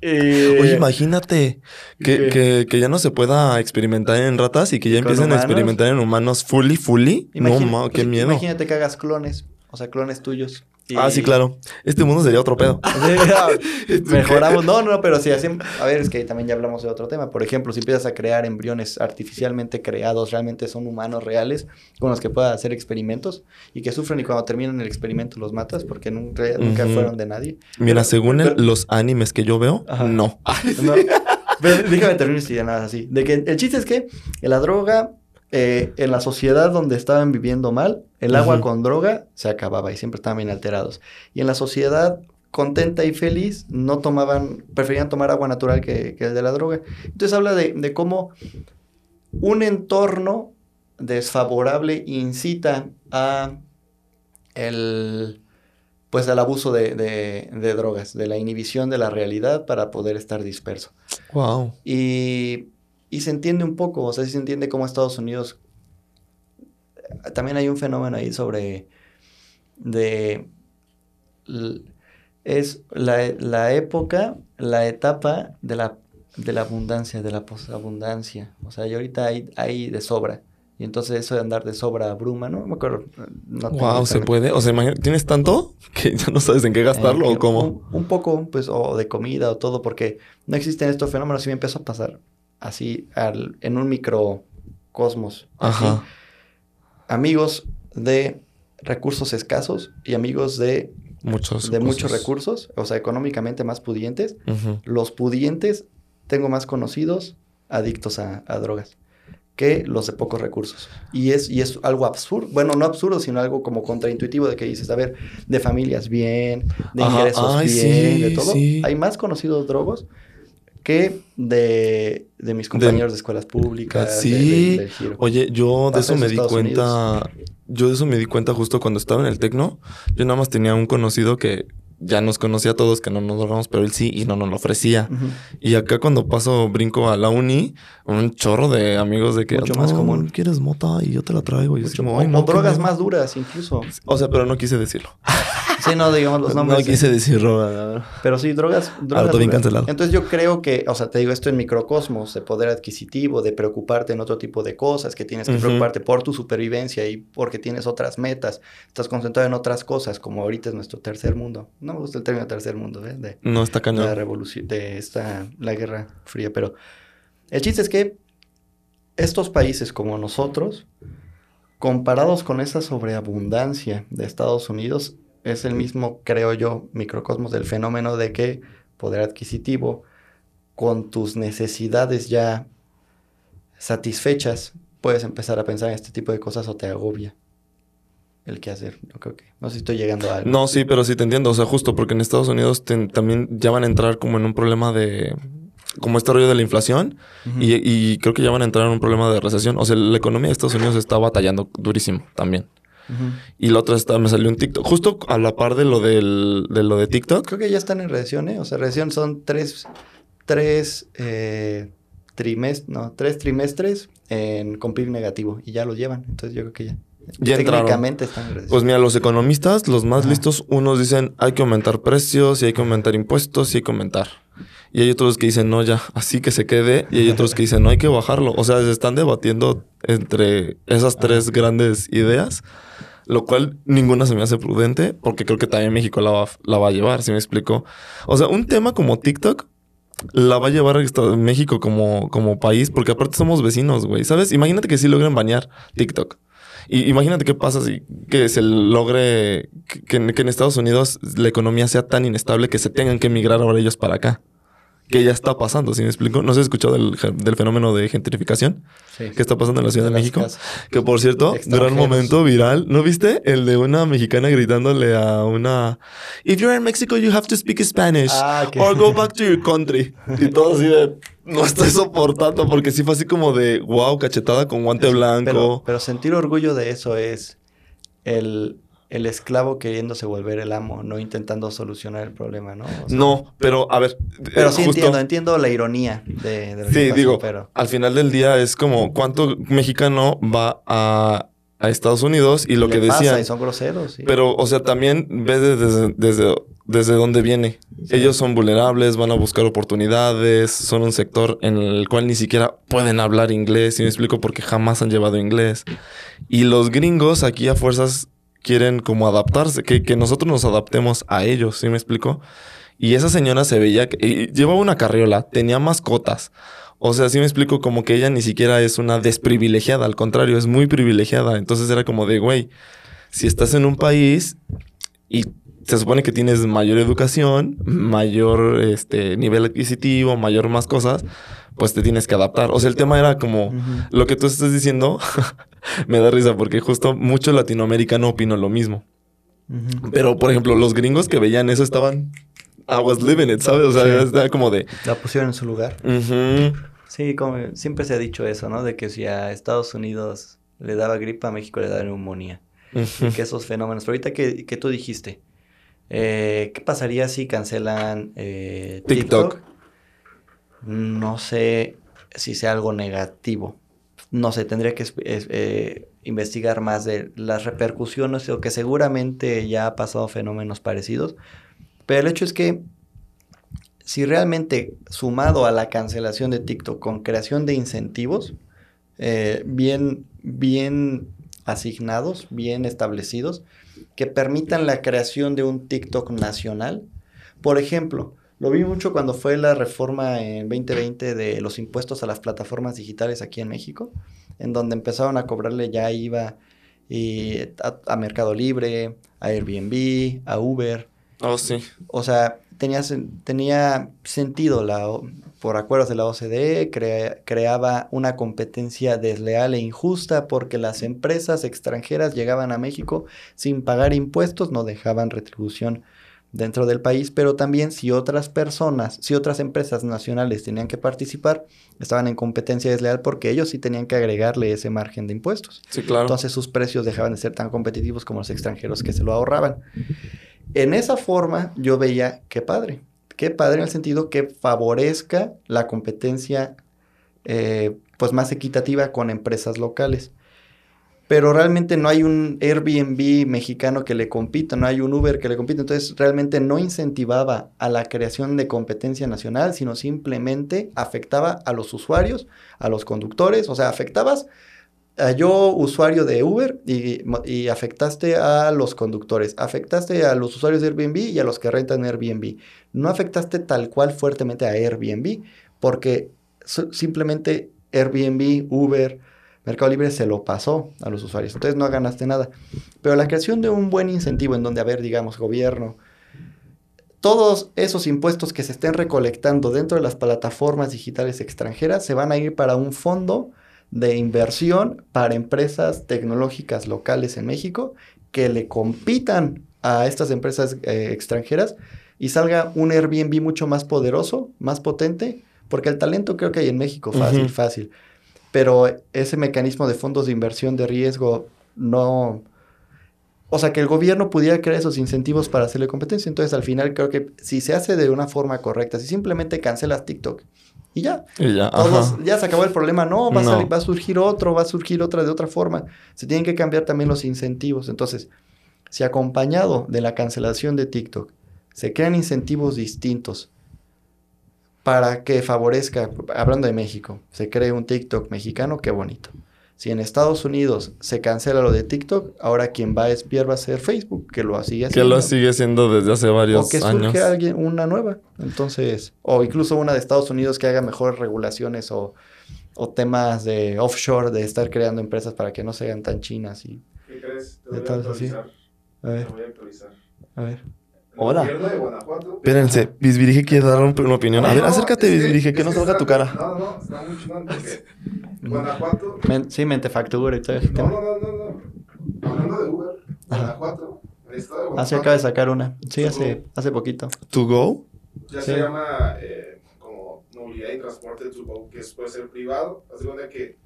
Eh, Oye, imagínate que, que, que ya no se pueda experimentar en ratas y que ya ¿Con empiecen a experimentar en humanos fully, fully. imagina- no, ma, qué pues, miedo. Imagínate que hagas clones, o sea, clones tuyos. Y- Ah, sí, claro. Este mundo sería otro pedo. Mejoramos. No, no, pero si hacen. A ver, es que ahí también ya hablamos de otro tema. Por ejemplo, si empiezas a crear embriones artificialmente creados, realmente son humanos reales con los que puedas hacer experimentos y que sufren y cuando terminan el experimento los matas porque nunca, fueron de nadie. Mira, según el- los animes que yo veo, Ajá. no. No, pero déjame terminar esta idea nada así. De que el chiste es que la droga, eh, en la sociedad donde estaban viviendo mal, el agua con droga se acababa y siempre estaban bien alterados. Y en la sociedad contenta y feliz, no tomaban, preferían tomar agua natural que, que el de la droga. Entonces habla de, de cómo un entorno desfavorable incita a el pues al abuso de, de- de drogas, de la inhibición de la realidad para poder estar disperso. Wow. Y, y se entiende un poco, o sea, sí se entiende cómo Estados Unidos... También hay un fenómeno ahí sobre... de... es la, la época, la etapa de la, de la abundancia, de la posabundancia. O sea, y ahorita hay, hay de sobra. Y entonces eso de andar de sobra abruma, ¿no? Me acuerdo. No wow, se puede. O sea, ¿tienes tanto que ya no sabes en qué gastarlo eh, o cómo? Un, un poco, pues, o de comida o todo, porque no existen estos fenómenos y me empezó a pasar así al, en un microcosmos. así. Ajá. Amigos de recursos escasos y amigos de muchos de muchos cosas. recursos, o sea, económicamente más pudientes. Los pudientes, tengo más conocidos adictos a, a drogas que los de pocos recursos. Y es, y es algo absurdo, bueno, no absurdo, sino algo como contraintuitivo de que dices, a ver, de familias bien, de ingresos ay, bien, sí, de todo. sí. Hay más conocidos drogos que de, de mis compañeros de, escuelas públicas. de- Sí. giro. Oye, yo de eso me di Estados cuenta. Yo de eso me di cuenta justo cuando estaba en el Tecno. Yo nada más tenía un conocido que ya nos conocía a todos, que no nos drogamos, pero él sí y no nos lo ofrecía. Y acá cuando paso, brinco a la uni, un chorro de amigos de que Mucho más "No, común. ¿Quieres mota? Y yo te la traigo. Y Mucho- como, o, "Ay, o no, qué drogas miedo". más duras, incluso. O sea, pero no quise decirlo. Sí, no digamos los nombres. no quise decir droga. Pero sí, drogas. drogas Auto bien cancelado. Entonces yo creo que, o sea, te digo esto en microcosmos de poder adquisitivo, de preocuparte en otro tipo de cosas, que tienes que preocuparte por tu supervivencia y porque tienes otras metas, estás concentrado en otras cosas, como ahorita es nuestro tercer mundo. No me gusta el término tercer mundo, ¿eh? De No está la revolución, de esta, la guerra fría, pero el chiste es que estos países como nosotros, comparados con esa sobreabundancia de Estados Unidos, es el mismo, creo yo, microcosmos del fenómeno de que poder adquisitivo, con tus necesidades ya satisfechas, puedes empezar a pensar en este tipo de cosas o te agobia el qué hacer. Yo creo que, no sé si estoy llegando a algo. No, sí, pero sí te entiendo. O sea, justo porque en Estados Unidos te- también ya van a entrar como en un problema de. Como este rollo de la inflación. Y, y creo que ya van a entrar en un problema de recesión. O sea, la economía de Estados Unidos está batallando durísimo también. Y la otra está, me salió un TikTok. Justo a la par de lo del, de lo de TikTok. Creo que ya están en recesión, ¿eh? O sea, recesión son tres, tres eh, trimestres, no, tres trimestres en, con PIB negativo y ya lo llevan. Entonces yo creo que ya. Ya técnicamente están. Pues mira, los economistas, los más Ajá. listos, unos dicen hay que aumentar precios y hay que aumentar impuestos y hay que aumentar. Y hay otros que dicen no, ya, así que se quede. Y hay otros que dicen no, hay que bajarlo. O sea, se están debatiendo entre esas tres grandes ideas, lo cual ninguna se me hace prudente porque creo que también México la va, la va a llevar, si me explico. O sea, un tema como TikTok la va a llevar esta- México como, como país porque aparte somos vecinos, güey. ¿Sabes? Imagínate que sí logren bañar TikTok. Y imagínate qué pasa si que se logre que, que en, Estados Unidos la economía sea tan inestable que se tengan que emigrar ahora ellos para acá. Que ya está pasando, ¿sí me explico? ¿No se ha escuchado del, fenómeno de gentrificación Sí. que está pasando en la Ciudad de, México? casas. Que por cierto, gran momento viral. ¿No viste? El de una mexicana gritándole a una... If you're in Mexico, you have to speak Spanish. Ah, que- Or go back to your country. Y todo así de... No estoy soportando porque sí fue así como de... Wow, cachetada con guante blanco. Pero, pero sentir orgullo de eso es el, el esclavo queriéndose volver el amo, no intentando solucionar el problema, ¿no? O sea, No, pero a ver. Pero eh, sí justo- entiendo, entiendo la ironía de, de lo que Sí, pasó, digo, pero... al final del día es como cuánto mexicano va a, a Estados Unidos y lo le que pasa decían. y son groseros. sí. Pero, o sea, también ves desde, desde, desde dónde viene. Ellos son vulnerables, van a buscar oportunidades, son un sector en el cual ni siquiera pueden hablar inglés, y me explico porque jamás han llevado inglés. Y los gringos aquí a fuerzas quieren como adaptarse, que, que nosotros nos adaptemos a ellos, ¿sí me explico? Y esa señora se veía que llevaba una carriola, tenía mascotas. O sea, sí me explico como que ella ni siquiera es una desprivilegiada, al contrario, es muy privilegiada. Entonces era como de, güey, si estás en un país y se supone que tienes mayor educación, mayor este, nivel adquisitivo, mayor más cosas, pues te tienes que adaptar. O sea, el tema era como lo que tú estás diciendo, me da risa porque justo mucho latinoamericano opino lo mismo. Pero, por ejemplo, los gringos que veían eso estaban... I was living it, ¿sabes? O sea, Sí. estaba como de... La pusieron en su lugar. Sí, como siempre se ha dicho eso, ¿no? De que si a Estados Unidos le daba gripa, a México le daba neumonía. Y que esos fenómenos. Pero ahorita que, que tú dijiste, eh, ¿qué pasaría si cancelan eh, TikTok. TikTok? No sé si sea algo negativo. No sé, tendría que eh, investigar más de las repercusiones o que seguramente ya ha pasado fenómenos parecidos. Pero el hecho es que si realmente sumado a la cancelación de TikTok con creación de incentivos eh, bien, bien asignados, bien establecidos, que permitan la creación de un TikTok nacional. Por ejemplo, lo vi mucho cuando fue la reforma en 2020 de los impuestos a las plataformas digitales aquí en México, en donde empezaron a cobrarle ya IVA y a, a Mercado Libre, a Airbnb, a Uber, Oh, sí. O sea, tenía, tenía sentido la, por acuerdos de la OCDE, crea- creaba una competencia desleal e injusta porque las empresas extranjeras llegaban a México sin pagar impuestos, no dejaban retribución dentro del país, pero también si otras personas, si otras empresas nacionales tenían que participar, estaban en competencia desleal porque ellos sí tenían que agregarle ese margen de impuestos. Sí, claro. Entonces sus precios dejaban de ser tan competitivos como los extranjeros que se lo ahorraban. En esa forma yo veía qué padre, qué padre en el sentido que favorezca la competencia eh, pues más equitativa con empresas locales. Pero realmente no hay un Airbnb mexicano que le compita, no hay un Uber que le compita. Entonces realmente no incentivaba a la creación de competencia nacional, sino simplemente afectaba a los usuarios, a los conductores. O sea, afectabas a yo, usuario de Uber, y, y afectaste a los conductores, afectaste a los usuarios de Airbnb y a los que rentan Airbnb. No afectaste tal cual fuertemente a Airbnb, porque simplemente Airbnb, Uber, Mercado Libre se lo pasó a los usuarios. Entonces no ganaste nada. Pero la creación de un buen incentivo en donde, a ver, digamos, gobierno, todos esos impuestos que se estén recolectando dentro de las plataformas digitales extranjeras se van a ir para un fondo de inversión para empresas tecnológicas locales en México que le compitan a estas empresas eh, extranjeras y salga un Airbnb mucho más poderoso, más potente, porque el talento creo que hay en México, fácil, fácil. Pero ese mecanismo de fondos de inversión de riesgo no... O sea, que el gobierno pudiera crear esos incentivos para hacerle competencia. Entonces, al final, creo que si se hace de una forma correcta, si simplemente cancelas TikTok y ya, Y ya, todos, ya se acabó el problema. No, va, A salir- va a surgir otro, va a surgir otra de otra forma. Se tienen que cambiar también los incentivos. Entonces, si acompañado de la cancelación de TikTok se crean incentivos distintos para que favorezca, hablando de México, se cree un TikTok mexicano, qué bonito. Si en Estados Unidos se cancela lo de TikTok, ahora quien va a espiar va a ser Facebook, que lo sigue Que haciendo. lo sigue haciendo desde hace varios O que años. surge alguien, una nueva. Entonces, o incluso una de Estados Unidos que haga mejores regulaciones o, o temas de offshore, de estar creando empresas para que no se hagan tan chinas. Y, ¿Qué crees? Te voy a todas así. actualizar. a ver, Te voy a actualizar. a ver. Hola. Espérense, Bisbirige quiere dar un- una opinión. A ver, No, acércate, Bisbirige, que no salga está- tu cara. No, no, está muy chingón porque Guanajuato. Men- sí, mente factura y todo ese No, tema. no, no, no, no. Hablando de Uber, Guanajuato, de Ah, Guanajuato. sí, acaba de sacar una. Sí, hace, hace poquito. ¿To go? Ya Sí. se llama eh, como movilidad y transporte to go, que es- puede ser privado. Haz de cuenta que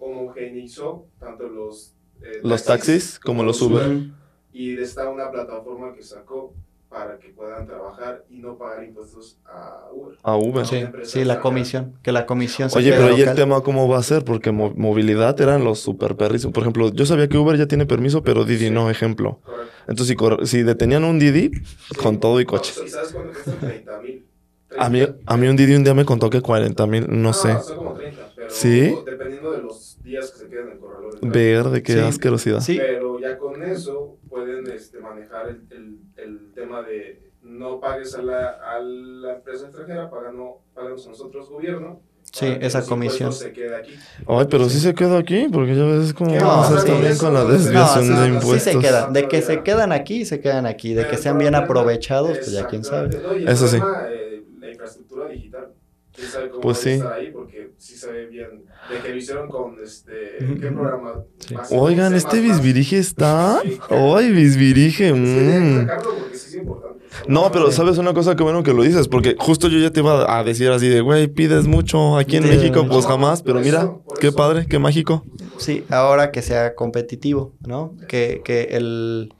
homogeneizó tanto los, eh, Los taxis como los Uber. Y está una plataforma que sacó para que puedan trabajar y no pagar impuestos a Uber. A Uber. Sí, sí, la comisión. Que la comisión se Oye, pero ¿y el local. tema cómo va a ser? Porque mo- movilidad eran los super perris. Por ejemplo, yo sabía que Uber ya tiene permiso, pero Didi Sí. no, ejemplo. Correcto. Entonces, si, si detenían un Didi, Sí. con todo y No, coche. ¿Y sabes cuánto cuesta? 30 mil. A mí, a mí un Didi un día me contó que 40 mil, no sé. Son como 30, pero ¿Sí? dependiendo de los días que se queden en el corredor. Verde, qué Sí. asquerosidad. Sí, Pero ya con eso pueden este, manejar el, el, el tema de no pagues a la, a la empresa extranjera, pagando, pagamos nosotros gobierno. Sí, esa comisión. se quede aquí. Ay, pero sí. Sí. se queda aquí, porque ya ves cómo ¿Qué vamos a a también eso? con la No, desviación sí, de sí impuestos. se quedan. De que se quedan aquí, se quedan aquí. De que sean bien aprovechados, pues ya quién sabe. ¿no? Eso sí. problema, eh, la infraestructura digital. ¿Quién sabe cómo Pues va sí. estar ahí? Porque sí se ve bien. De que lo hicieron con este. Sí. Oigan, este Bisbirige está. Sí. Ay, Bisbirige. Mm. sacarlo porque sí es importante. No, pero Sí. sabes una cosa que bueno que lo dices, porque justo yo ya te iba a decir así de, güey, pides mucho aquí en México, pues jamás, pero mira, qué eso. padre, qué mágico. Sí, ahora que sea competitivo, ¿no? Que, que el...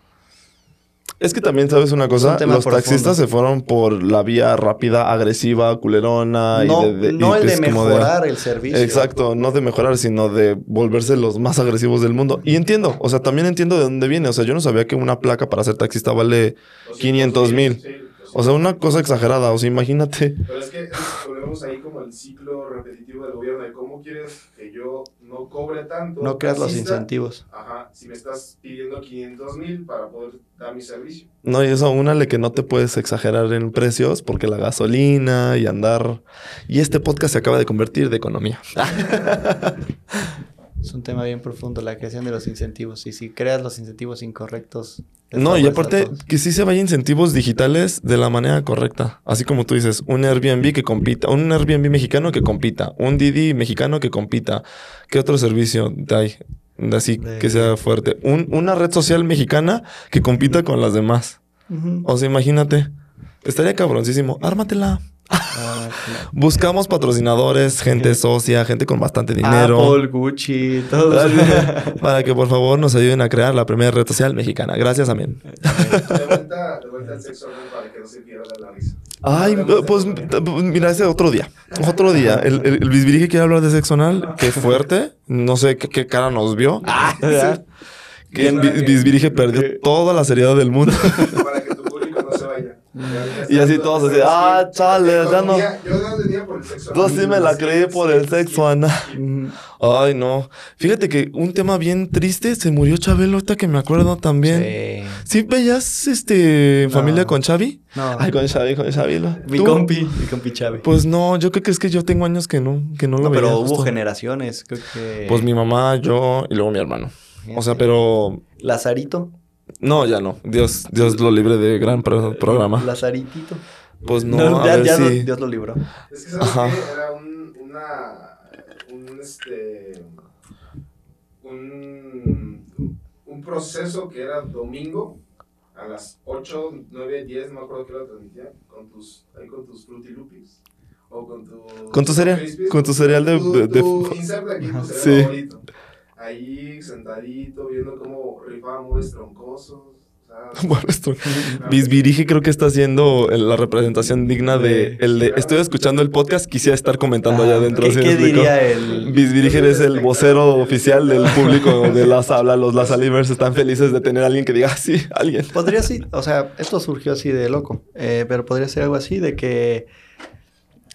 Es que también sabes una cosa, un los taxistas profundo. se fueron por la vía rápida, agresiva, culerona no y de, de- y no el de pues mejorar el servicio. Exacto, no de mejorar, sino de volverse los más agresivos del mundo. Y entiendo, o sea, también entiendo de dónde viene. O sea, yo no sabía que una placa para ser taxista vale 500 mil. O sea, una cosa exagerada. O sea, imagínate. Pero es que volvemos ahí como el ciclo repetitivo del gobierno de cómo quieres que yo no cobre tanto. No creas los incentivos. Ajá, si me estás pidiendo 500 mil para poder dar mi servicio. No, y eso, únale que no te puedes exagerar en precios porque la gasolina y andar. Y este podcast se acaba de convertir de economía. Es un tema bien profundo, la creación de los incentivos. Y si creas los incentivos incorrectos... No, y aparte que sí se vaya incentivos digitales de la manera correcta. Así como tú dices, un Airbnb que compita, un Airbnb mexicano que compita, un Didi mexicano que compita. ¿Qué otro servicio hay? Así De- que sea fuerte. Un- una red social mexicana que compita con las demás. O sea, imagínate. Estaría cabroncísimo. Ármatela. Ah, claro. Buscamos patrocinadores, gente socia, gente con bastante dinero. Apple, Gucci, todo. para que por favor nos ayuden a crear la primera red social mexicana. Gracias, amén. De vuelta, de vuelta al sexo para que no se pierda la risa. Ay, pues t- mira, ese otro día. Otro día. El, el, el Bisbirige quiere hablar de sexo anal. Qué fuerte. No sé qué, qué cara nos vio. Ah, Que Bi- Bisbirige perdió toda la seriedad del mundo. para que tu público no se vaya. Ya- ya Y así todos todo- así, ah, chale, ya no. Yo no tenía por el sexo. Yo sí me la creí por el sexo. Ujú. Ay, no. Fíjate que un tema bien triste. Se murió Chabelo, ahorita que me acuerdo también. Sí. ¿Sí veías este, No. familia con Xavi? No. Ay, con Xavi, con Xavi. lo- Mi ¿Tú? compi, mi compi Chávez. Pues no, yo creo que es que yo tengo años que no, que no lo no, veía. pero hubo generaciones, creo que... Pues mi mamá, yo y luego mi hermano. O sea, Fíjate. pero Lazarito. No, ya no. Dios, Dios lo libre de gran pro- programa. Lazaritito. Pues no, a ya, ver ya si- lo- Dios lo libró. Es que sabes Ajá. que era un, una, un, este, un, un proceso que era domingo a las 8, 9, 10, no me acuerdo qué hora transmitía, con tus, ahí con tus Fruity Loopies. O con tu... Con tu cereal, Crispies, con tu cereal de- tu- de- de- tu insert aquí, tu Sí. cereal favorito. Ahí sentadito, viendo cómo rifaban mueves troncosos. Bisbirige creo que está haciendo el- la representación digna de el de estoy escuchando el podcast, quisiera estar comentando allá Ah, adentro. ¿Qué, diría el...? Bisbirige es el vocero oficial del público de las hablas. Los Las Alivers están felices de tener a alguien que diga, "Ah, sí, alguien. Podría sí, o sea, esto surgió así de loco, eh, pero podría ser algo así de que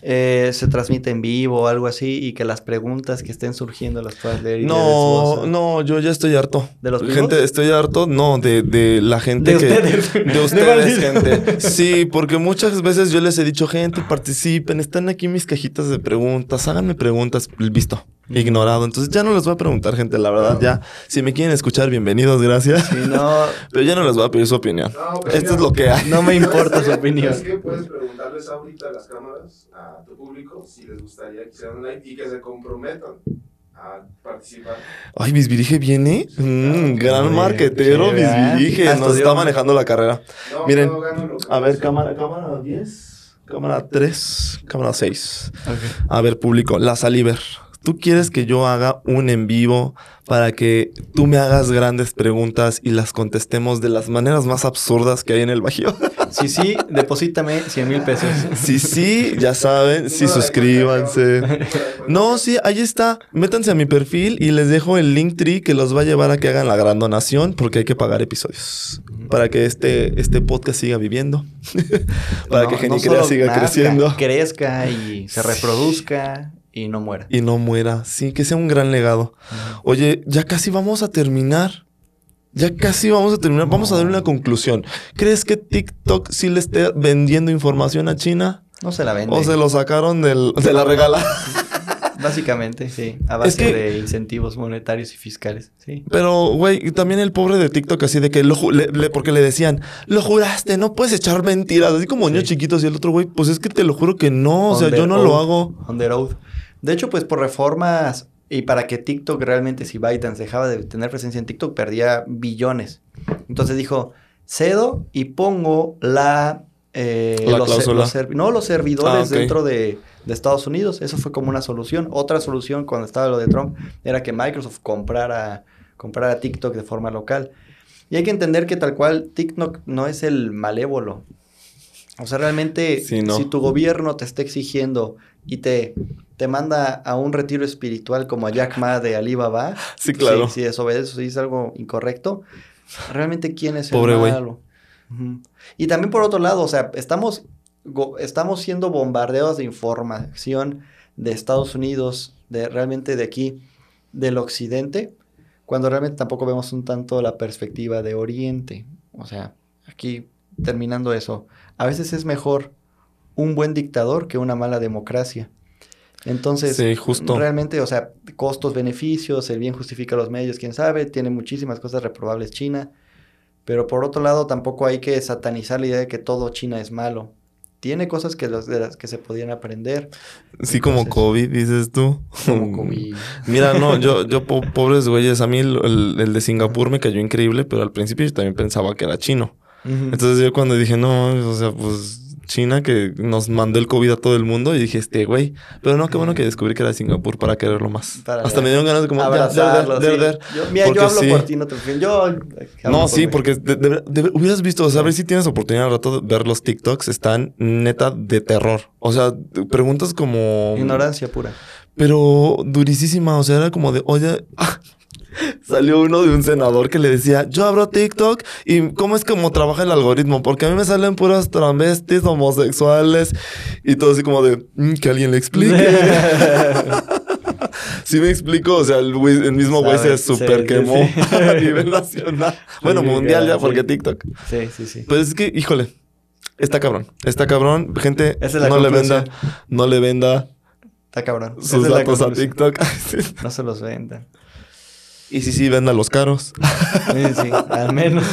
eh, se transmite en vivo o algo así y que las preguntas que estén surgiendo las puedas leer y No, voz. no, yo ya estoy harto. ¿De los Gente, estoy harto, no, de, de la gente De que... ustedes. De De ustedes, gente. Sí, porque muchas veces yo les he dicho, gente, participen, están aquí mis cajitas de preguntas, háganme preguntas, visto, ignorado. Entonces ya no les voy a preguntar, gente, la verdad, ya. Si me quieren escuchar, bienvenidos, gracias. Si no, Pero ya no les voy a pedir su opinión. No, pero Esto mira, es lo que hay. no me importa su opinión. ¿Sabes qué? Puedes preguntarles ahorita a las cámaras, a tu público, si les gustaría que hicieran un live y que se comprometan a participar. Ay, Bisbirige viene. Mm, gran marquetero, Sí. Bisbirige. Ah, Nos está manejando la carrera. No, Miren, no gano lo que A ver, no cámara, cámara 10, cámara 3, cámara 6. Ok. A ver, público, la Saliver. ¿Tú quieres que yo haga un en vivo para que tú me hagas grandes preguntas y las contestemos de las maneras más absurdas que hay en el Bajío? Si sí, deposítame 100 mil pesos. sí, sí, ya saben, sí, Número de suscríbanse. No, sí, ahí está. Métanse a mi perfil y les dejo el link tree que los va a llevar a que hagan la gran donación porque hay que pagar episodios. Para que este, este podcast siga viviendo. para No- que no Genicrea solo siga nazca, creciendo. Crezca y se reproduzca y no muera. Y no muera. Sí, que sea un gran legado. Oye, ya casi vamos a terminar. Ya casi vamos a terminar. Vamos a dar una conclusión. ¿Crees que TikTok sí le esté vendiendo información a China? No se la vende. ¿O se lo sacaron del- de la regala? Básicamente, sí. A base que- de incentivos monetarios y fiscales. Sí. Pero, güey, también el pobre de TikTok así de que lo le- le- porque le decían, lo juraste, no puedes echar mentiras, así como niños Sí. chiquitos y el otro güey, pues es que te lo juro que no, o sea, yo no lo hago. On the road. De hecho, pues por reformas y para que TikTok realmente, si ByteDance dejaba de tener presencia en TikTok, perdía billones. Entonces dijo, cedo y pongo la... eh, La los, no, los servidores Ah, dentro de, de Estados Unidos. Eso fue como una solución. Otra solución cuando estaba lo de Trump era que Microsoft comprara, comprara TikTok de forma local. Y hay que entender que tal cual TikTok no es el malévolo. O sea, realmente, Sí, no. si tu gobierno te está exigiendo y te, te manda a un retiro espiritual como a Jack Ma de Alibaba, Sí, claro. si, si desobedeces o dices algo incorrecto, realmente quién es Pobre el güey. malo. Ujú. Y también por otro lado, o sea, estamos, estamos siendo bombardeados de información de Estados Unidos, de realmente de aquí, del occidente, cuando realmente tampoco vemos un tanto la perspectiva de Oriente. O sea, aquí terminando eso, a veces es mejor un buen dictador que una mala democracia. Entonces, Sí, justo. realmente, o sea, costos, beneficios, el bien justifica los medios, quién sabe, tiene muchísimas cosas reprobables China, pero por otro lado tampoco hay que satanizar la idea de que todo China es malo. Tiene cosas que, los, de las que se podían aprender. Sí, como COVID, dices tú. Como COVID. Mira, no, yo, yo, po- pobres güeyes, a mí el, el- el de Singapur me cayó increíble, pero al principio yo también pensaba que era chino. Entonces yo cuando dije, no, o sea, pues China que nos mandó el COVID a todo el mundo y dije, este güey. Pero no, qué bueno que descubrí que era de Singapur para quererlo más. Para Hasta me dieron ganas de como, ya, der, der, abrazarlo, der, sí. der. Yo, mira, Porque yo hablo sí. por ti, no te. Yo No, por sí, mí. porque de- de- de- hubieras visto, o sea, a ver si tienes oportunidad al rato de ver los TikToks, están neta de terror. O sea, preguntas como... Ignorancia pura. Pero durísima, o sea, era como de, oye, salió uno de un senador que le decía, yo abro TikTok y cómo es como trabaja el algoritmo, porque a mí me salen puras travestis, homosexuales y todo así como de, "Mm, que alguien le explique. Sí me explico, o sea, el, mismo güey se super sí, quemó sí, sí. a nivel nacional. Bueno, mundial ya, porque TikTok. Sí, sí, sí. Pues es que, híjole, está cabrón, está cabrón. Gente, es no le venda, no le venda Está cabrón. Sus es datos a. TikTok. No se los vendan. Y sí, sí, venda los caros. Sí, sí, al menos.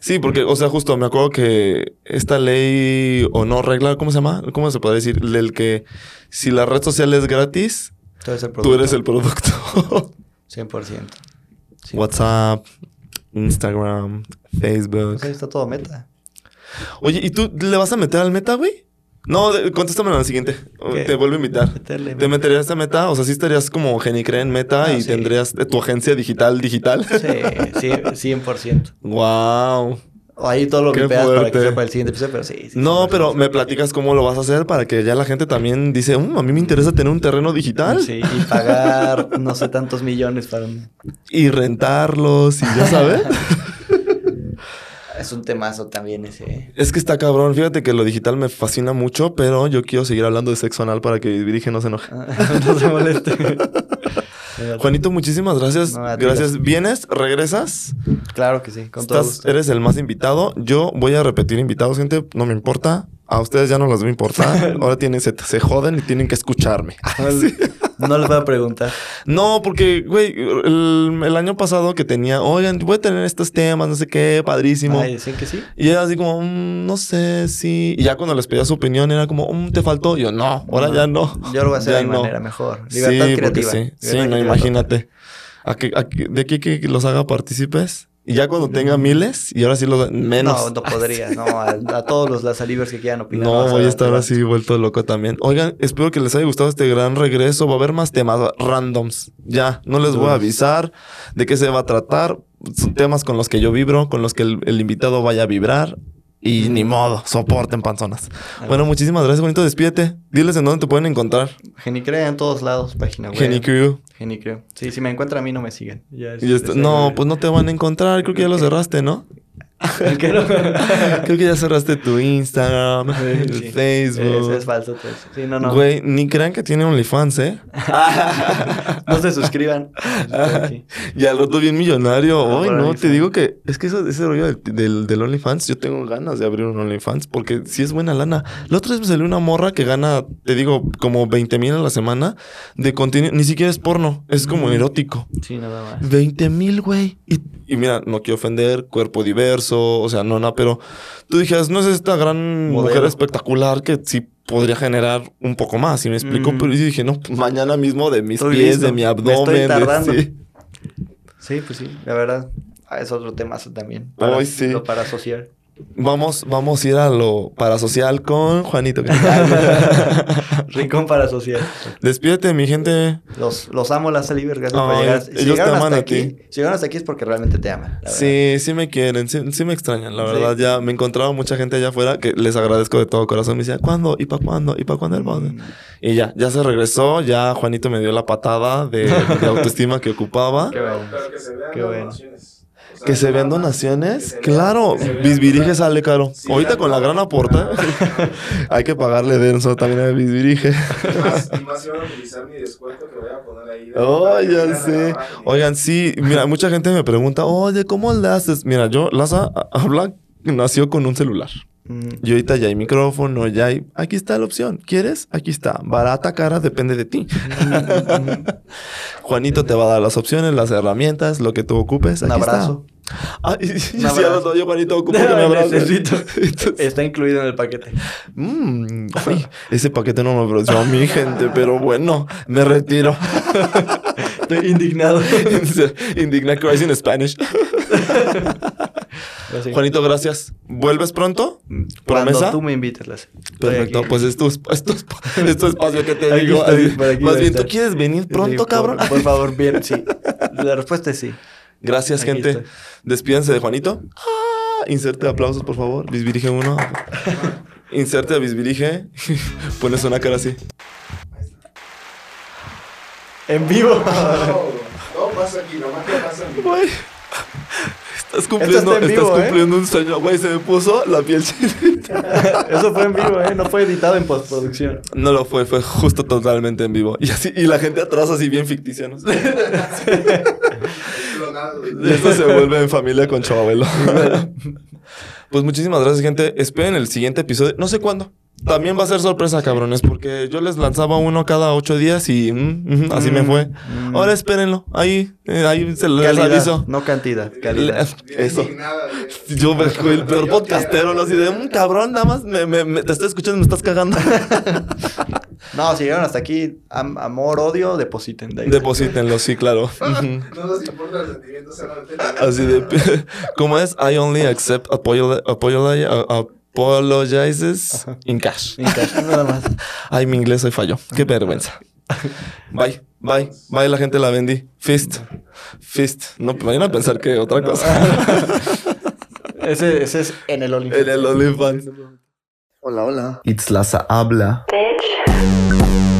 Sí, porque, o sea, justo me acuerdo que esta ley o no regla, ¿cómo se llama? ¿Cómo se puede decir? El que si la red social es gratis, Tú eres el producto. eres el producto. 100%. Sí. WhatsApp, Instagram, Facebook. O sea, está todo meta. Oye, ¿y tú le vas a meter al meta, güey? No, contéstame a la siguiente. ¿Qué? Te vuelvo a invitar. Meterle ¿Te meterías a meta? O sea, sí estarías como Genicre en meta Ah, y sí. tendrías tu agencia digital digital. Sí, sí, 100%. wow. Ahí todo lo que pegas para que para el siguiente episodio, pero sí. sí No, 100%. pero me platicas cómo lo vas a hacer para que ya la gente también dice, "Mm, a mí me interesa tener un terreno digital Sí, y pagar no sé tantos millones para un... y rentarlos y ya sabes. Es un temazo también ese. es que está cabrón. Fíjate que lo digital me fascina mucho, pero yo quiero seguir hablando de sexo anal para que Virige no se enoje. no se moleste. Juanito, muchísimas gracias. No, gracias. ¿Vienes? ¿Regresas? Claro que sí, con todo Estás, gusto. eres el más invitado. Yo voy a repetir invitados, gente. No me importa. A ustedes ya no les va a importar. Ahora tienen, se, se joden y tienen que escucharme. No les voy a preguntar. No, porque, güey, el, el año pasado que tenía, oigan, voy a tener estos temas, no sé qué, padrísimo. Ay, ¿decían que sí? Y era así como, "Mm, no sé, sí. Y ya cuando les pedía su opinión era como, "Mm, te faltó. Y yo, no, ahora No, ya no. Yo lo voy a hacer Ya de mi no. manera mejor. Sí, Libertad porque creativa. sí. Libertad Sí, no, imagínate. A que- a que- de aquí que los haga partícipes. Y ya cuando tenga miles, y ahora sí los menos. No, no podría. No, a, a todos los Lazarivers que quieran opinar. No, voy a estar así vuelto loco también. Oigan, espero que les haya gustado este gran regreso. Va a haber más temas randoms. Ya, no les voy a avisar de qué se va a tratar. Son temas con los que yo vibro, con los que el, el invitado vaya a vibrar. Y ni modo, soporten panzonas. Bueno, muchísimas gracias, bonito. Despídete. Diles en dónde te pueden encontrar. Genicrea en todos lados, página web. Genicrew. Genicreo. Sí, si me encuentran a mí no me siguen. Ya es- Y esto- es- no, pues no te van a encontrar. Creo que ya lo cerraste, ¿no? Creo que ya cerraste tu Instagram, el Sí. Facebook. Es, es falso todo eso. Sí, no, no. Güey, ni crean que tiene OnlyFans, ¿eh? no se suscriban. Y al rato bien millonario. Ah, por no, te digo que es que eso, ese rollo del, del, del OnlyFans, yo tengo ganas de abrir un OnlyFans porque sí es buena lana. La otra vez me salió una morra que gana, te digo, como 20 mil a la semana de contenido. Ni siquiera es porno, es como Mm. erótico. Sí, nada más. 20 mil, güey. Y, y mira, no quiero ofender, cuerpo diverso, o sea, no, no, pero tú dijeras, no es esta gran Modelo. mujer espectacular que sí podría generar un poco más, y me explico, Mm. pero yo dije, no, pues mañana mismo de mis Estoy pies, listo. de mi Me estoy abdomen, de- tardando. sí. Sí, pues sí, la verdad. ah, es otro tema también. Ay, sí. Para asociar. Vamos, vamos a ir a lo parasocial con Juanito. Rincón para asociar. Despídete, mi gente. Los, los amo, las Salivers. Gracias por llegar. Si ellos te aman hasta a aquí, ti. si llegaron hasta aquí es porque realmente te aman. Sí, sí me quieren, sí, sí me extrañan, la Sí. verdad. Ya me encontraba mucha gente allá afuera que les agradezco de todo corazón. Me decía, ¿cuándo? ¿Y para cuándo? ¿Y para cuándo el podcast? Mm. Y ya, ya se regresó. Ya Juanito me dio la patada de, de autoestima que ocupaba. Qué bueno. Qué bueno. Que se vean donaciones. Claro, Bisbirige sale caro. Ahorita con la gran aporta, hay que pagarle denso también a Bisbirige. Y más, van a utilizar mi descuento que voy a poner ahí. Oh, Oigan, sí, mira, mucha gente me pregunta, oye, ¿cómo le haces? Mira, yo, Laza, habla, nació con un celular. Y ahorita ya hay micrófono, ya hay... Aquí está la opción. ¿Quieres? Aquí está. Barata, cara, depende de ti. Juanito te va a dar las opciones, las herramientas, lo que tú ocupes. Un abrazo. Está. Ah, y, y si Un abrazo. los yo, Juanito, ocupo que me abraces. Necesito. Entonces, Está incluido en el paquete. mm, ay, ese paquete no me ofreció a mi gente, pero bueno, me retiro. Estoy indignado. Indigna cries in Spanish. Sí. Juanito, gracias. ¿Vuelves pronto? Cuando ¿Promesa? tú me invites, las. Perfecto, pues es tu, es tu, es tu espacio que te Aquí digo. estoy, Más bien, ¿tú quieres venir pronto, cabrón? Por, por favor, bien, sí. La respuesta es sí. Gracias, Aquí gente. estoy. Despídense de Juanito. Ah, inserte aplausos, por favor. Bisbirige uno. Inserte a Bisbirige. Pones una cara así. En vivo. No, no pasa aquí, nomás que pasa en vivo. Estás cumpliendo, está en estás ¿eh? cumpliendo un sueño. Güey, se me puso la piel chinita. Eso fue en vivo, ¿eh? No fue editado en postproducción. No lo fue, fue justo totalmente en vivo. Y así, y la gente atrás así bien ficticia, ¿no? Clonado. Y esto se vuelve en familia con Chabelo. pues muchísimas gracias, gente. Esperen el siguiente episodio. No sé cuándo. También va a ser sorpresa, cabrones, porque yo les lanzaba uno cada ocho días y mm, ujú, así me fue. Mm. Ahora espérenlo. Ahí, eh, ahí se les Calidad, aviso. no cantidad, calidad. Eso. Yo me fui el peor podcastero, ¿no? Así de un cabrón, nada más me, me- me- te estoy escuchando y me estás cagando. No, si llegaron hasta aquí, am- amor, odio, depositen. de ahí. Deposítenlo, sí, claro. No nos importa el sentimiento, solamente la- Así de. ¿Cómo es? I only accept apolo- apolo- a- apologizes in cash. En cash, nada más. Ay, mi inglés hoy falló. Qué vergüenza. Bye, bye, bye, la gente la vendí. Fist, fist. No, vayan a pensar que otra cosa. Ese, ese es en el Olimpo. en el OnlyFans. Hola, hola. Itzlaza habla. bitch.